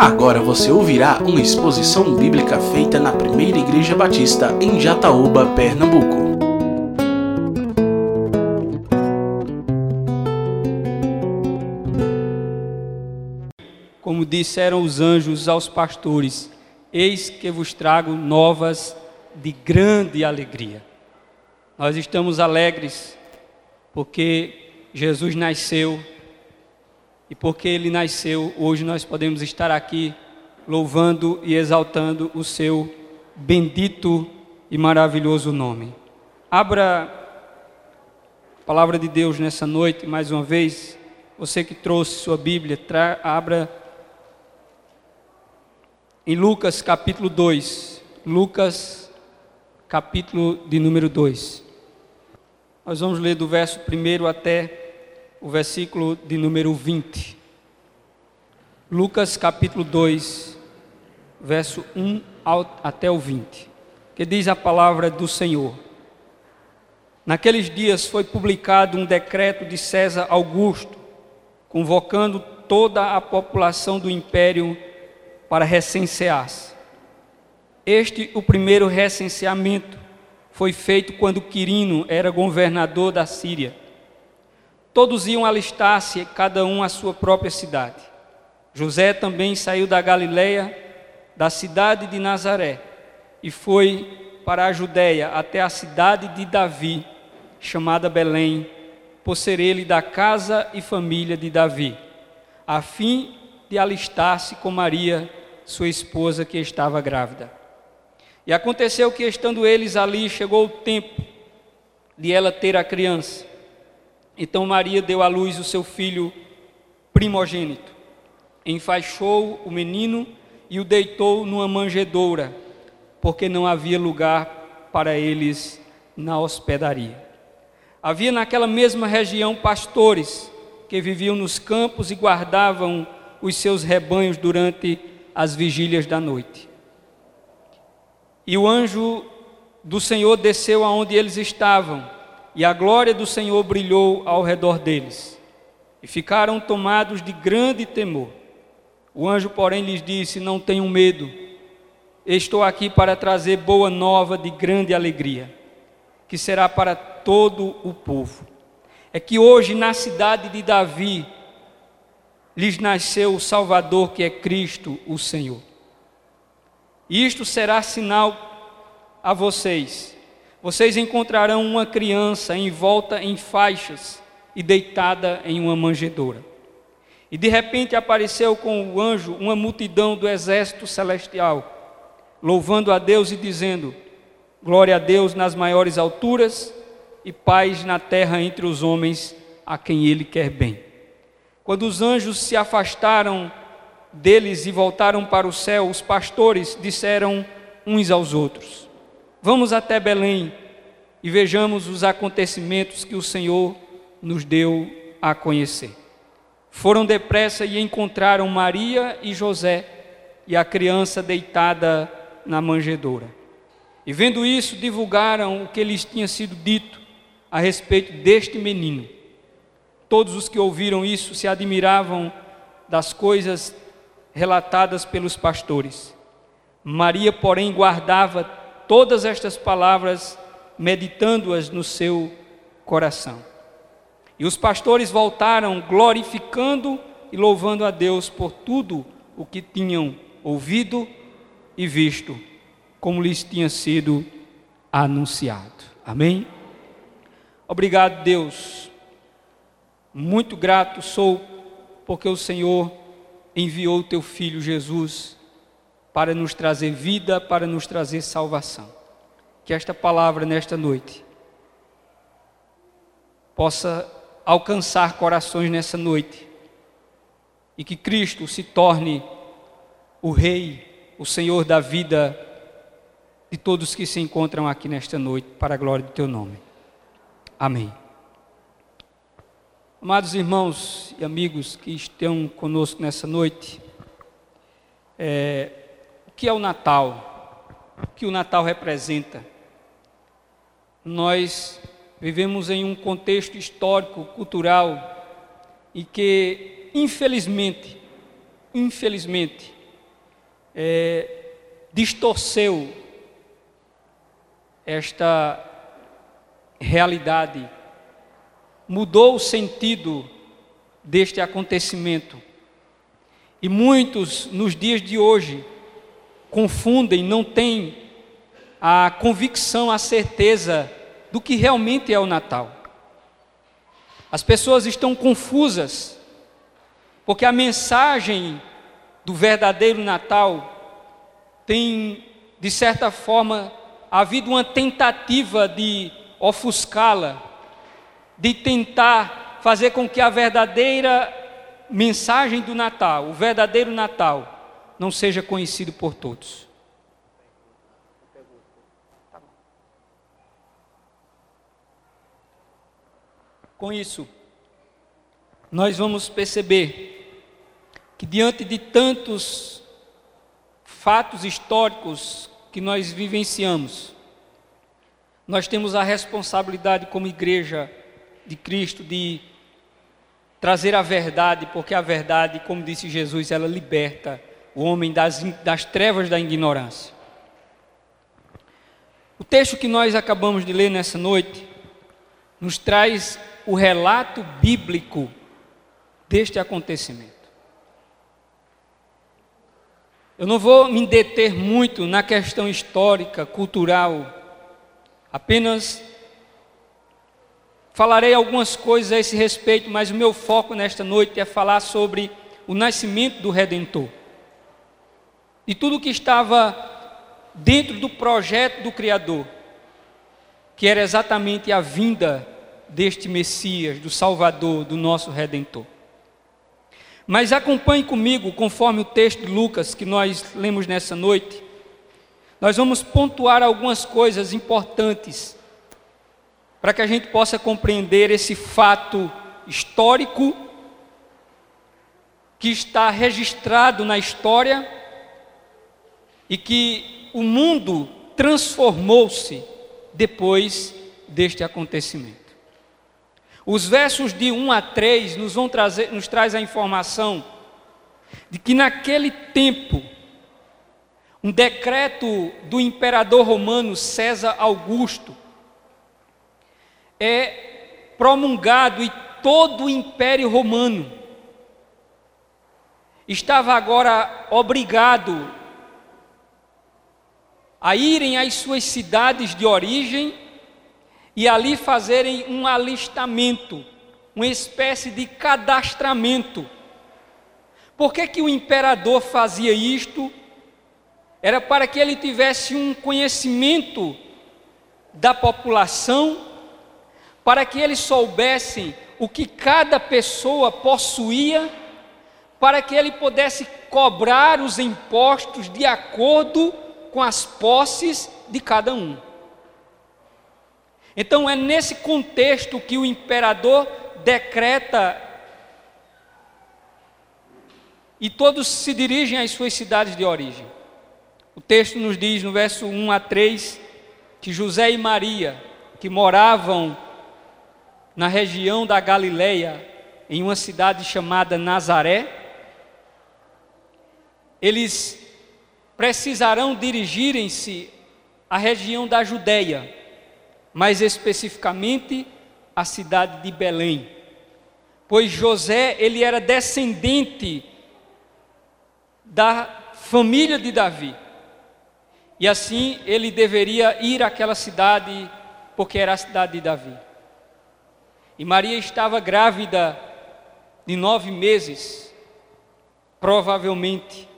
Agora você ouvirá uma exposição bíblica feita na Primeira Igreja Batista em Jataúba, Pernambuco. Como disseram os anjos aos pastores: Eis que vos trago novas de grande alegria. Nós estamos alegres porque Jesus nasceu e porque ele nasceu, hoje nós podemos estar aqui louvando e exaltando o seu bendito e maravilhoso nome. Abra a palavra de Deus nessa noite, mais uma vez. Você que trouxe sua Bíblia, abra em Lucas capítulo 2. Lucas capítulo de número 2. Nós vamos ler do verso 1 até o versículo de número 20. Lucas capítulo 2, verso 1 ao, até o 20, que diz a palavra do Senhor. Naqueles dias foi publicado um decreto de César Augusto, convocando toda a população do império para recensear-se. Este, o primeiro recenseamento, foi feito quando Quirino era governador da Síria. Todos iam alistar-se, cada um à sua própria cidade. José também saiu da Galileia, da cidade de Nazaré, e foi para a Judéia, até a cidade de Davi, chamada Belém, por ser ele da casa e família de Davi, a fim de alistar-se com Maria, sua esposa, que estava grávida. E aconteceu que, estando eles ali, chegou o tempo de ela ter a criança. Então Maria deu à luz o seu filho primogênito, enfaixou o menino e o deitou numa manjedoura, porque não havia lugar para eles na hospedaria. Havia naquela mesma região pastores que viviam nos campos e guardavam os seus rebanhos durante as vigílias da noite. E o anjo do Senhor desceu aonde eles estavam e a glória do Senhor brilhou ao redor deles, e ficaram tomados de grande temor. O anjo, porém, lhes disse: Não tenham medo, estou aqui para trazer boa nova de grande alegria, que será para todo o povo. É que hoje, na cidade de Davi, lhes nasceu o Salvador, que é Cristo, o Senhor. Isto será sinal a vocês vocês encontrarão uma criança envolta em faixas e deitada em uma manjedoura. E de repente apareceu com o anjo uma multidão do exército celestial, louvando a Deus e dizendo: Glória a Deus nas maiores alturas e paz na terra entre os homens a quem ele quer bem. Quando os anjos se afastaram deles e voltaram para o céu, os pastores disseram uns aos outros: Vamos até Belém e vejamos os acontecimentos que o Senhor nos deu a conhecer. Foram depressa e encontraram Maria e José e a criança deitada na manjedoura. E vendo isso, divulgaram o que lhes tinha sido dito a respeito deste menino. Todos os que ouviram isso se admiravam das coisas relatadas pelos pastores. Maria, porém, guardava todas estas palavras, meditando-as no seu coração. E os pastores voltaram glorificando e louvando a Deus por tudo o que tinham ouvido e visto, como lhes tinha sido anunciado. Amém? Obrigado, Deus. Muito grato sou porque o Senhor enviou o teu filho Jesus para nos trazer vida, para nos trazer salvação. Que esta palavra nesta noite possa alcançar corações nessa noite e que Cristo se torne o Rei, o Senhor da vida de todos que se encontram aqui nesta noite, para a glória do Teu nome. Amém. Amados irmãos e amigos que estão conosco nessa noite, é, que é o Natal? Que o Natal representa? Nós vivemos em um contexto histórico, cultural, e que, infelizmente, infelizmente, é, distorceu esta realidade, mudou o sentido deste acontecimento. E muitos, nos dias de hoje, confundem, não têm a convicção, a certeza do que realmente é o Natal. As pessoas estão confusas, porque a mensagem do verdadeiro Natal tem, de certa forma, havido uma tentativa de ofuscá-la, de tentar fazer com que a verdadeira mensagem do Natal, o verdadeiro Natal, não seja conhecido por todos. Com isso, nós vamos perceber que diante de tantos fatos históricos que nós vivenciamos, nós temos a responsabilidade como igreja de Cristo de trazer a verdade, porque a verdade, como disse Jesus, ela liberta o homem das, das trevas da ignorância. O texto que nós acabamos de ler nessa noite nos traz o relato bíblico deste acontecimento. Eu não vou me deter muito na questão histórica, cultural, apenas falarei algumas coisas a esse respeito, mas o meu foco nesta noite é falar sobre o nascimento do Redentor. E tudo que estava dentro do projeto do Criador, que era exatamente a vinda deste Messias, do Salvador, do nosso Redentor. Mas acompanhe comigo, conforme o texto de Lucas que nós lemos nessa noite, nós vamos pontuar algumas coisas importantes para que a gente possa compreender esse fato histórico que está registrado na história e que o mundo transformou-se depois deste acontecimento. Os versos de 1 a 3 nos vão trazer, nos traz a informação de que naquele tempo um decreto do imperador romano César Augusto é promulgado e todo o império romano estava agora obrigado a irem às suas cidades de origem e ali fazerem um alistamento, uma espécie de cadastramento. Por que, que o imperador fazia isto? Era para que ele tivesse um conhecimento da população, para que eles soubessem o que cada pessoa possuía, para que ele pudesse cobrar os impostos de acordo com as posses de cada um. Então é nesse contexto que o imperador decreta e todos se dirigem às suas cidades de origem. O texto nos diz no verso 1 a 3 que José e Maria, que moravam na região da Galileia, em uma cidade chamada Nazaré, eles precisarão dirigirem-se à região da Judéia mais especificamente a cidade de Belém. Pois José, ele era descendente da família de Davi. E assim ele deveria ir àquela cidade, porque era a cidade de Davi. E Maria estava grávida de nove meses, provavelmente.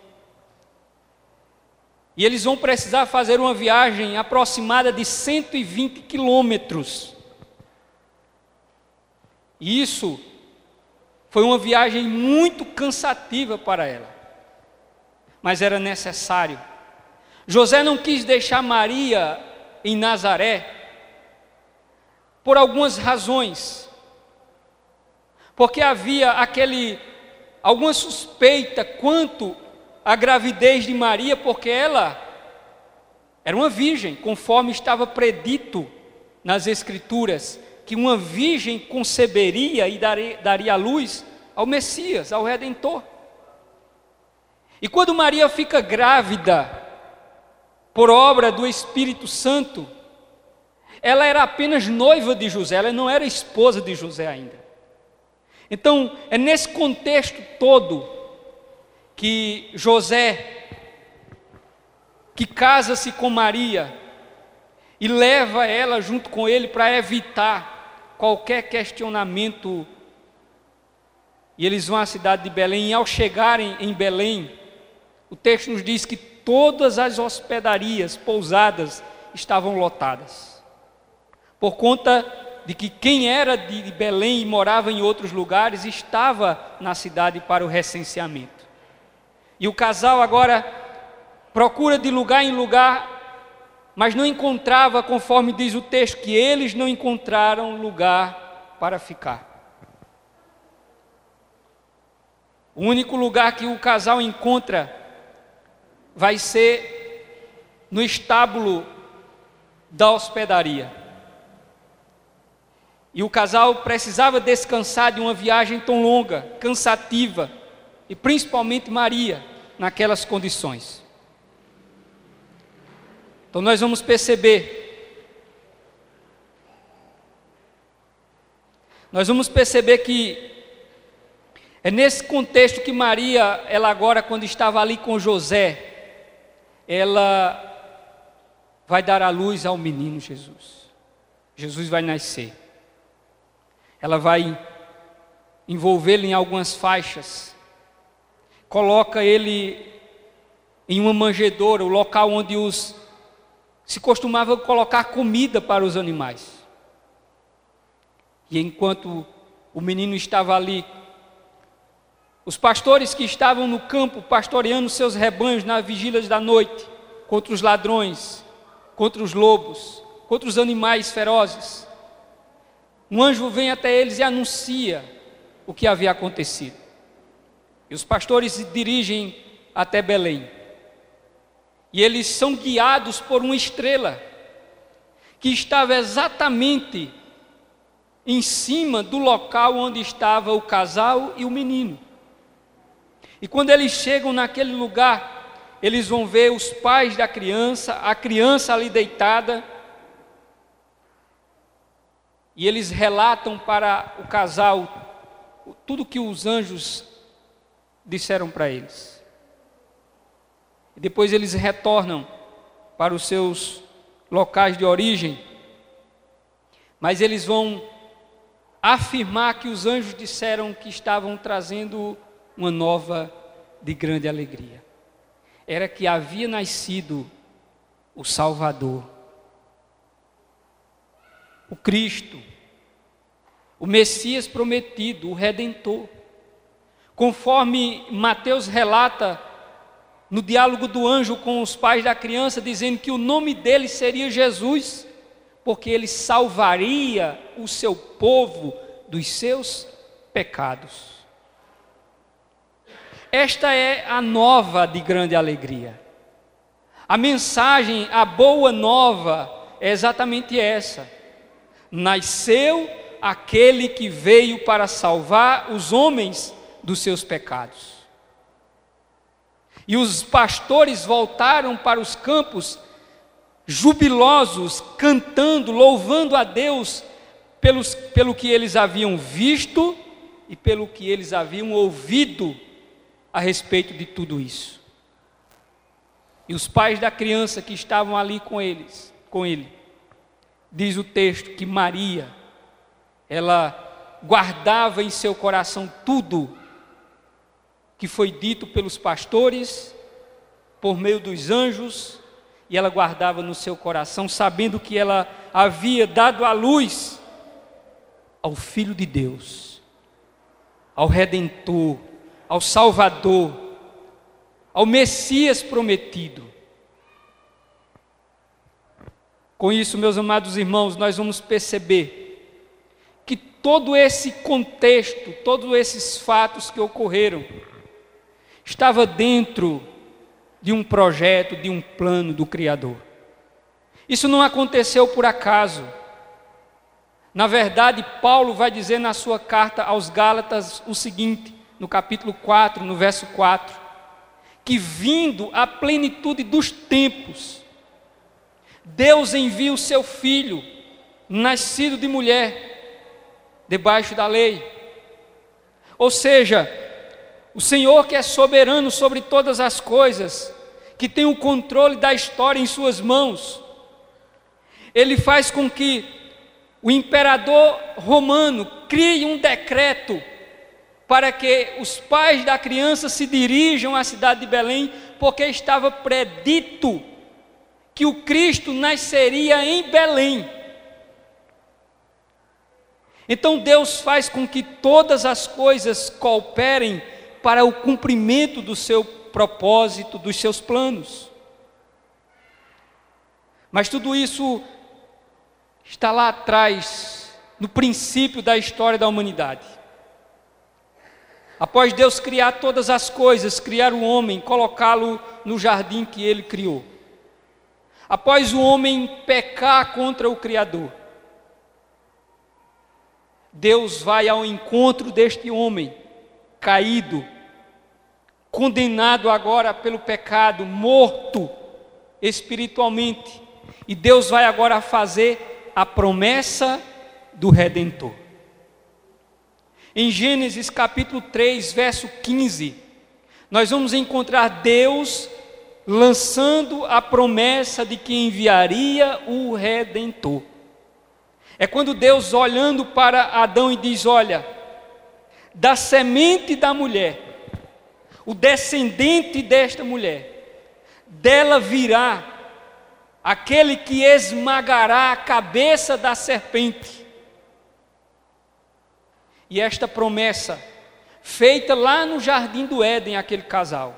E eles vão precisar fazer uma viagem aproximada de 120 quilômetros. E isso foi uma viagem muito cansativa para ela, mas era necessário. José não quis deixar Maria em Nazaré por algumas razões. Porque havia aquele alguma suspeita quanto a gravidez de Maria, porque ela era uma virgem, conforme estava predito nas Escrituras, que uma virgem conceberia e daria, luz ao Messias, ao Redentor. E quando Maria fica grávida, por obra do Espírito Santo, ela era apenas noiva de José, ela não era esposa de José ainda. Então, é nesse contexto todo que José, que casa-se com Maria e leva ela junto com ele para evitar qualquer questionamento. E eles vão à cidade de Belém, e ao chegarem em Belém, o texto nos diz que todas as hospedarias, pousadas, estavam lotadas. Por conta de que quem era de Belém e morava em outros lugares estava na cidade para o recenseamento. E o casal agora procura de lugar em lugar, mas não encontrava, conforme diz o texto, que eles não encontraram lugar para ficar. O único lugar que o casal encontra vai ser no estábulo da hospedaria. E o casal precisava descansar de uma viagem tão longa, cansativa, e principalmente Maria, naquelas condições. Então nós vamos perceber Nós vamos perceber que é nesse contexto que Maria, ela agora quando estava ali com José, ela vai dar a luz ao menino Jesus. Jesus vai nascer. Ela vai envolvê-lo em algumas faixas, coloca ele em uma manjedoura, o local onde os se costumava colocar comida para os animais. E enquanto o menino estava ali os pastores que estavam no campo pastoreando seus rebanhos na vigília da noite, contra os ladrões, contra os lobos, contra os animais ferozes. Um anjo vem até eles e anuncia o que havia acontecido. E os pastores se dirigem até Belém. E eles são guiados por uma estrela que estava exatamente em cima do local onde estava o casal e o menino. E quando eles chegam naquele lugar, eles vão ver os pais da criança, a criança ali deitada, e eles relatam para o casal tudo que os anjos disseram para eles. E depois eles retornam para os seus locais de origem, mas eles vão afirmar que os anjos disseram que estavam trazendo uma nova de grande alegria. Era que havia nascido o Salvador, o Cristo, o Messias prometido, o Redentor. Conforme Mateus relata no diálogo do anjo com os pais da criança, dizendo que o nome dele seria Jesus, porque ele salvaria o seu povo dos seus pecados. Esta é a nova de grande alegria. A mensagem, a boa nova, é exatamente essa. Nasceu aquele que veio para salvar os homens dos seus pecados. E os pastores voltaram para os campos jubilosos, cantando, louvando a Deus pelos, pelo que eles haviam visto e pelo que eles haviam ouvido a respeito de tudo isso. E os pais da criança que estavam ali com eles, com ele, diz o texto que Maria, ela guardava em seu coração tudo que foi dito pelos pastores, por meio dos anjos, e ela guardava no seu coração, sabendo que ela havia dado a luz ao Filho de Deus, ao Redentor, ao Salvador, ao Messias prometido. Com isso, meus amados irmãos, nós vamos perceber que todo esse contexto, todos esses fatos que ocorreram, estava dentro de um projeto, de um plano do Criador. Isso não aconteceu por acaso. Na verdade, Paulo vai dizer na sua carta aos Gálatas o seguinte: no capítulo 4, no verso 4, que vindo a plenitude dos tempos, Deus envia o seu filho, nascido de mulher, debaixo da lei. Ou seja, o Senhor que é soberano sobre todas as coisas, que tem o controle da história em suas mãos, ele faz com que o imperador romano crie um decreto para que os pais da criança se dirijam à cidade de Belém, porque estava predito que o Cristo nasceria em Belém. Então Deus faz com que todas as coisas cooperem para o cumprimento do seu propósito, dos seus planos. Mas tudo isso está lá atrás, no princípio da história da humanidade. Após Deus criar todas as coisas, criar o homem, colocá-lo no jardim que ele criou. Após o homem pecar contra o Criador, Deus vai ao encontro deste homem caído, condenado agora pelo pecado, morto espiritualmente, e Deus vai agora fazer a promessa do redentor. Em Gênesis capítulo 3, verso 15, nós vamos encontrar Deus lançando a promessa de que enviaria o redentor. É quando Deus olhando para Adão e diz: Olha, da semente da mulher, o descendente desta mulher, dela virá aquele que esmagará a cabeça da serpente. E esta promessa, feita lá no jardim do Éden, aquele casal,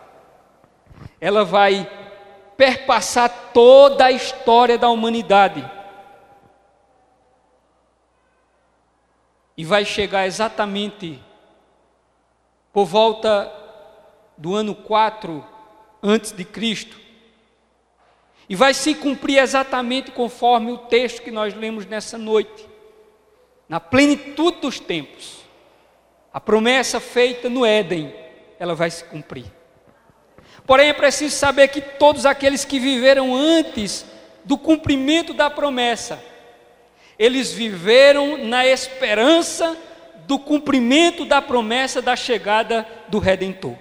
ela vai perpassar toda a história da humanidade. E vai chegar exatamente por volta do ano 4 antes de Cristo. E vai se cumprir exatamente conforme o texto que nós lemos nessa noite. Na plenitude dos tempos. A promessa feita no Éden, ela vai se cumprir. Porém, é preciso saber que todos aqueles que viveram antes do cumprimento da promessa, eles viveram na esperança do cumprimento da promessa da chegada do Redentor.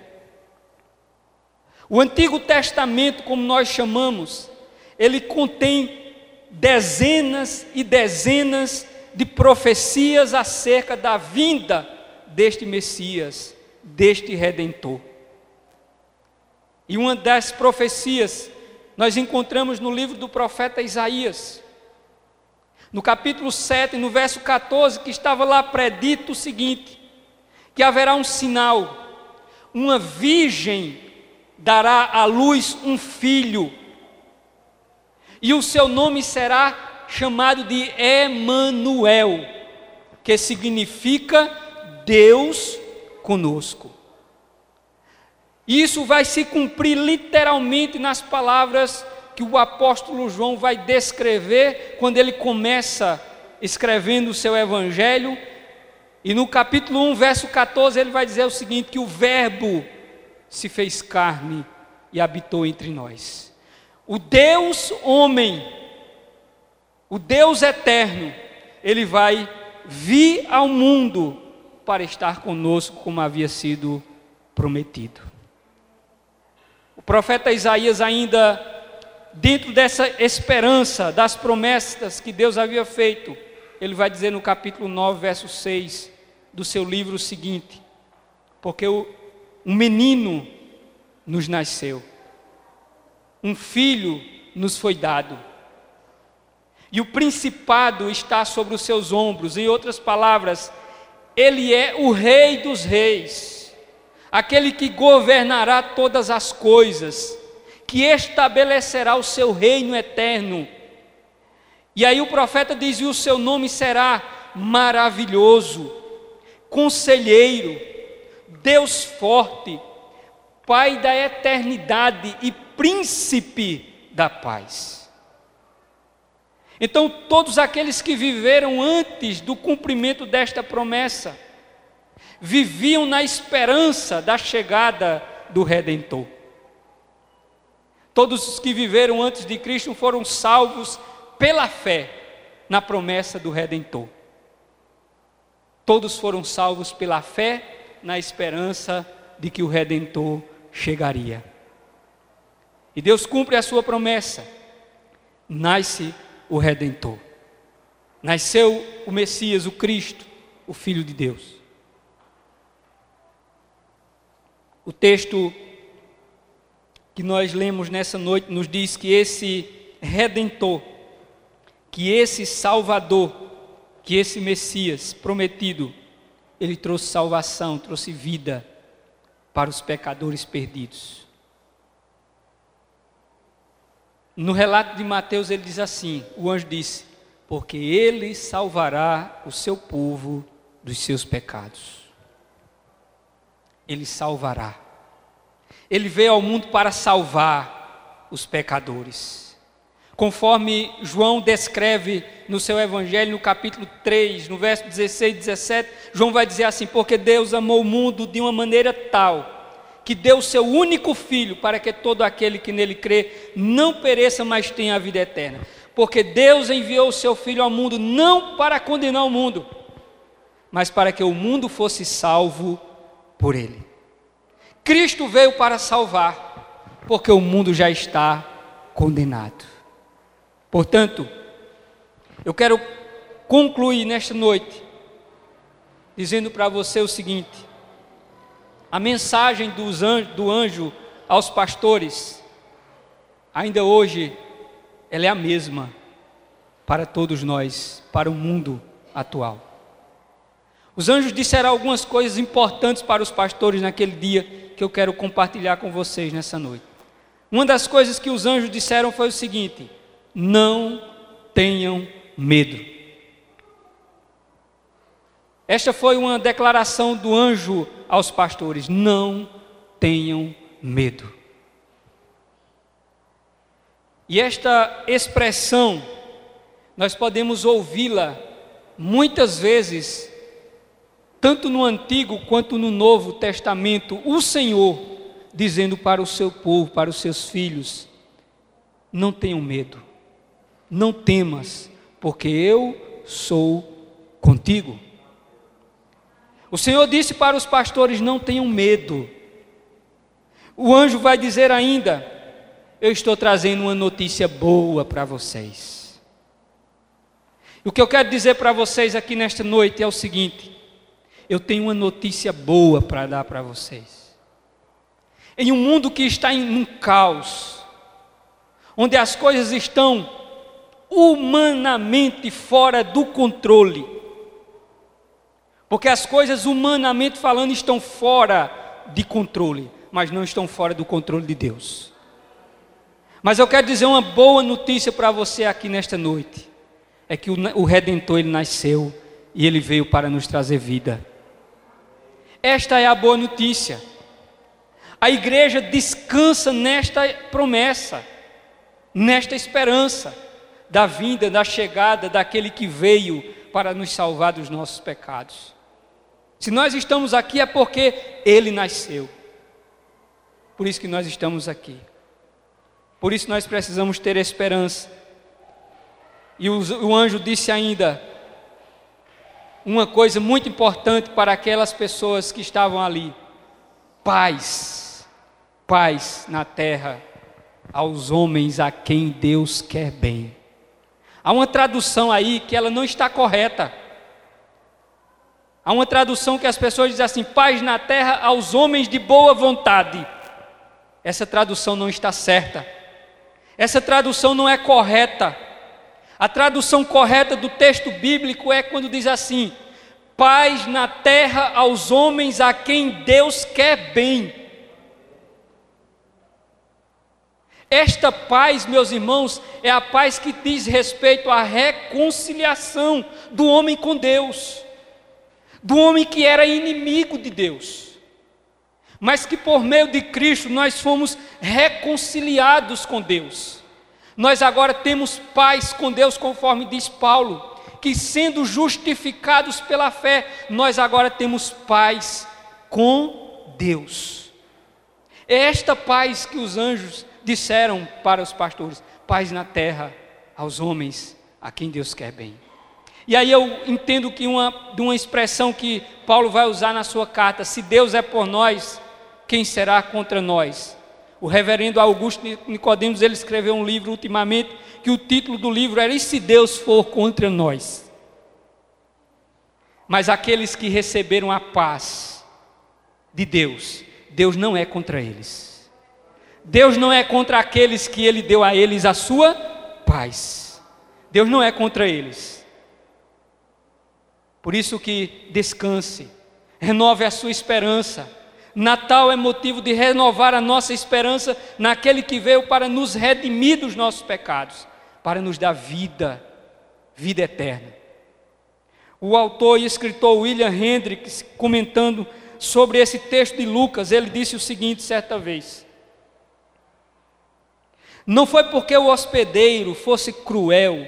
O Antigo Testamento, como nós chamamos, ele contém dezenas e dezenas de profecias acerca da vinda deste Messias, deste Redentor. E uma das profecias nós encontramos no livro do profeta Isaías, no capítulo 7, no verso 14, que estava lá predito o seguinte: que haverá um sinal, uma virgem dará à luz um filho, e o seu nome será chamado de Emanuel, que significa Deus conosco. Isso vai se cumprir literalmente nas palavras que o apóstolo João vai descrever quando ele começa escrevendo o seu evangelho. E no capítulo 1, verso 14, ele vai dizer o seguinte: que o Verbo se fez carne e habitou entre nós. O Deus homem, o Deus eterno, ele vai vir ao mundo para estar conosco como havia sido prometido. O profeta Isaías, ainda dentro dessa esperança das promessas que Deus havia feito, ele vai dizer no capítulo 9, verso 6 do seu livro o seguinte: Porque o, um menino nos nasceu, um filho nos foi dado, e o principado está sobre os seus ombros, em outras palavras, ele é o Rei dos Reis, aquele que governará todas as coisas, que estabelecerá o seu reino eterno. E aí o profeta diz: e o seu nome será maravilhoso, conselheiro, Deus forte, Pai da eternidade e príncipe da paz. Então, todos aqueles que viveram antes do cumprimento desta promessa, viviam na esperança da chegada do Redentor. Todos os que viveram antes de Cristo foram salvos pela fé na promessa do Redentor. Todos foram salvos pela fé na esperança de que o Redentor chegaria. E Deus cumpre a sua promessa. Nasce o Redentor. Nasceu o Messias, o Cristo, o Filho de Deus. O texto que nós lemos nessa noite nos diz que esse redentor, que esse salvador, que esse Messias prometido, ele trouxe salvação, trouxe vida para os pecadores perdidos. No relato de Mateus ele diz assim: o anjo disse, porque ele salvará o seu povo dos seus pecados. Ele salvará. Ele veio ao mundo para salvar os pecadores. Conforme João descreve no seu evangelho, no capítulo 3, no verso 16 e 17, João vai dizer assim: Porque Deus amou o mundo de uma maneira tal, que deu o seu único filho, para que todo aquele que nele crê não pereça, mas tenha a vida eterna. Porque Deus enviou o seu filho ao mundo não para condenar o mundo, mas para que o mundo fosse salvo por ele. Cristo veio para salvar, porque o mundo já está condenado. Portanto, eu quero concluir nesta noite dizendo para você o seguinte: a mensagem anjo, do anjo aos pastores, ainda hoje, ela é a mesma para todos nós, para o mundo atual. Os anjos disseram algumas coisas importantes para os pastores naquele dia que eu quero compartilhar com vocês nessa noite. Uma das coisas que os anjos disseram foi o seguinte: não tenham medo. Esta foi uma declaração do anjo aos pastores: não tenham medo. E esta expressão, nós podemos ouvi-la muitas vezes tanto no Antigo quanto no Novo Testamento, o Senhor dizendo para o seu povo, para os seus filhos: não tenham medo, não temas, porque eu sou contigo. O Senhor disse para os pastores: não tenham medo. O anjo vai dizer ainda: eu estou trazendo uma notícia boa para vocês. O que eu quero dizer para vocês aqui nesta noite é o seguinte: eu tenho uma notícia boa para dar para vocês. Em um mundo que está em um caos, onde as coisas estão humanamente fora do controle, porque as coisas humanamente falando estão fora de controle, mas não estão fora do controle de Deus. Mas eu quero dizer uma boa notícia para você aqui nesta noite: é que o Redentor ele nasceu e ele veio para nos trazer vida. Esta é a boa notícia. A igreja descansa nesta promessa, nesta esperança da vinda, da chegada daquele que veio para nos salvar dos nossos pecados. Se nós estamos aqui é porque ele nasceu. Por isso que nós estamos aqui. Por isso nós precisamos ter esperança. E o, anjo disse ainda: uma coisa muito importante para aquelas pessoas que estavam ali: paz, paz na terra aos homens a quem Deus quer bem. Há uma tradução aí que ela não está correta. Há uma tradução que as pessoas dizem assim: paz na terra aos homens de boa vontade. Essa tradução não está certa. Essa tradução não é correta. A tradução correta do texto bíblico é quando diz assim: paz na terra aos homens a quem Deus quer bem. Esta paz, meus irmãos, é a paz que diz respeito à reconciliação do homem com Deus, do homem que era inimigo de Deus, mas que por meio de Cristo nós fomos reconciliados com Deus. Nós agora temos paz com Deus, conforme diz Paulo, que sendo justificados pela fé, nós agora temos paz com Deus. É esta paz que os anjos disseram para os pastores: paz na terra aos homens a quem Deus quer bem. E aí eu entendo que uma, de uma expressão que Paulo vai usar na sua carta: se Deus é por nós, quem será contra nós? O reverendo Augusto Nicodemos ele escreveu um livro ultimamente que o título do livro era E se Deus for contra nós? Mas aqueles que receberam a paz de Deus, Deus não é contra eles. Deus não é contra aqueles que ele deu a eles a sua paz. Deus não é contra eles. Por isso que descanse, renove a sua esperança. Natal é motivo de renovar a nossa esperança naquele que veio para nos redimir dos nossos pecados, para nos dar vida, vida eterna. O autor e escritor William Hendricks, comentando sobre esse texto de Lucas, ele disse o seguinte certa vez: Não foi porque o hospedeiro fosse cruel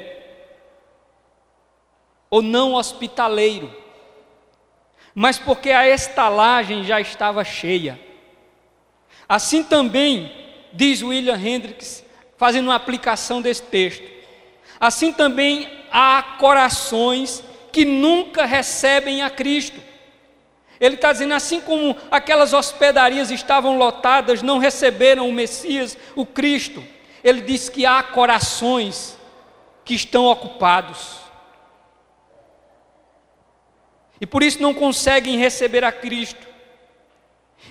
ou não hospitaleiro, mas porque a estalagem já estava cheia. Assim também, diz William Hendricks, fazendo uma aplicação desse texto, assim também há corações que nunca recebem a Cristo. Ele está dizendo, assim como aquelas hospedarias estavam lotadas, não receberam o Messias, o Cristo. Ele diz que há corações que estão ocupados. E por isso não conseguem receber a Cristo.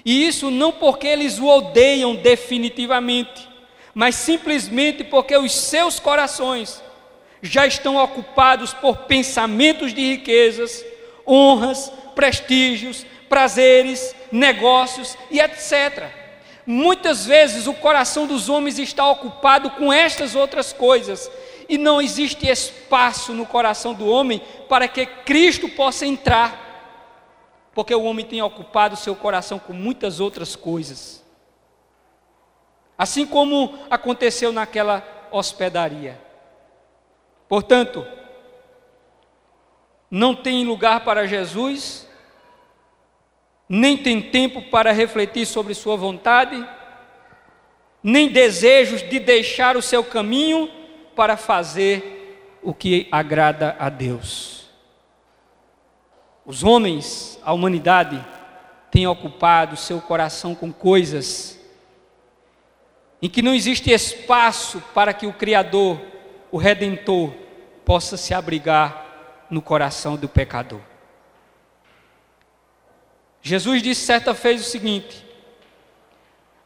E isso não porque eles o odeiam definitivamente, mas simplesmente porque os seus corações já estão ocupados por pensamentos de riquezas, honras, prestígios, prazeres, negócios e etc. Muitas vezes o coração dos homens está ocupado com estas outras coisas e não existe espaço no coração do homem para que Cristo possa entrar, porque o homem tem ocupado seu coração com muitas outras coisas. Assim como aconteceu naquela hospedaria. Portanto, não tem lugar para Jesus, nem tem tempo para refletir sobre Sua vontade, nem desejos de deixar o seu caminho para fazer o que agrada a Deus. Os homens, a humanidade, têm ocupado seu coração com coisas em que não existe espaço para que o Criador, o Redentor, possa se abrigar no coração do pecador. Jesus disse certa vez o seguinte: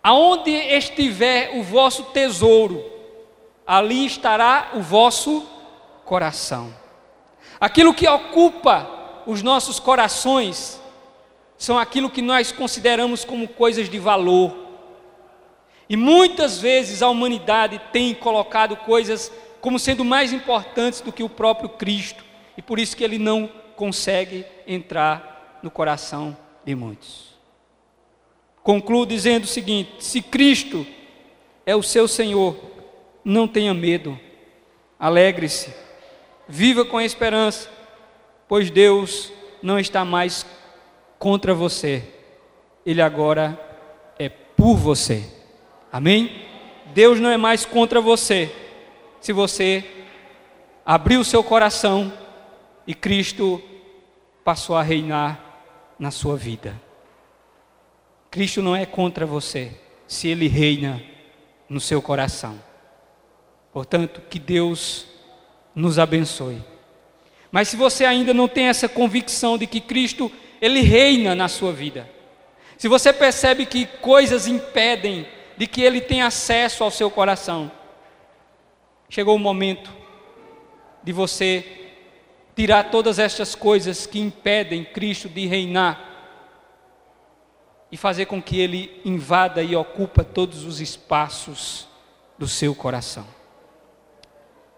Aonde estiver o vosso tesouro, ali estará o vosso coração. Aquilo que ocupa os nossos corações são aquilo que nós consideramos como coisas de valor. E muitas vezes a humanidade tem colocado coisas como sendo mais importantes do que o próprio Cristo e por isso que ele não consegue entrar no coração de muitos. Concluo dizendo o seguinte: se Cristo é o seu Senhor, não tenha medo, alegre-se, viva com esperança, pois Deus não está mais contra você, Ele agora é por você. Amém? Deus não é mais contra você, se você abrir o seu coração e Cristo passou a reinar na sua vida. Cristo não é contra você, se Ele reina no seu coração. Portanto, que Deus nos abençoe. Mas se você ainda não tem essa convicção de que Cristo, Ele reina na sua vida, se você percebe que coisas impedem de que Ele tenha acesso ao seu coração, chegou o momento de você tirar todas estas coisas que impedem Cristo de reinar e fazer com que ele invada e ocupa todos os espaços do seu coração.